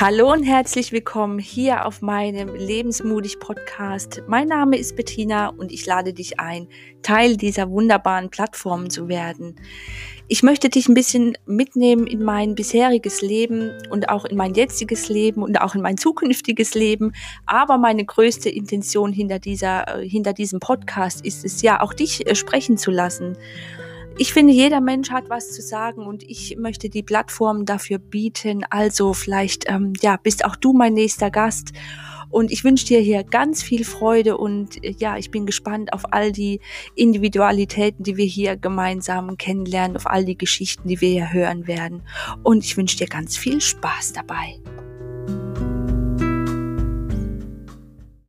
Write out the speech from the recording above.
Hallo und herzlich willkommen hier auf meinem Lebensmutig Podcast. Mein Name ist Bettina und ich lade dich ein, Teil dieser wunderbaren Plattform zu werden. Ich möchte dich ein bisschen mitnehmen in mein bisheriges Leben und auch in mein jetziges Leben und auch in mein zukünftiges Leben. Aber meine größte Intention hinter dieser, äh, hinter diesem Podcast ist es ja, auch dich äh, sprechen zu lassen. Ich finde, jeder Mensch hat was zu sagen und ich möchte die Plattform dafür bieten. Also vielleicht, ähm, ja, bist auch du mein nächster Gast. Und ich wünsche dir hier ganz viel Freude und äh, ja, ich bin gespannt auf all die Individualitäten, die wir hier gemeinsam kennenlernen, auf all die Geschichten, die wir hier hören werden. Und ich wünsche dir ganz viel Spaß dabei.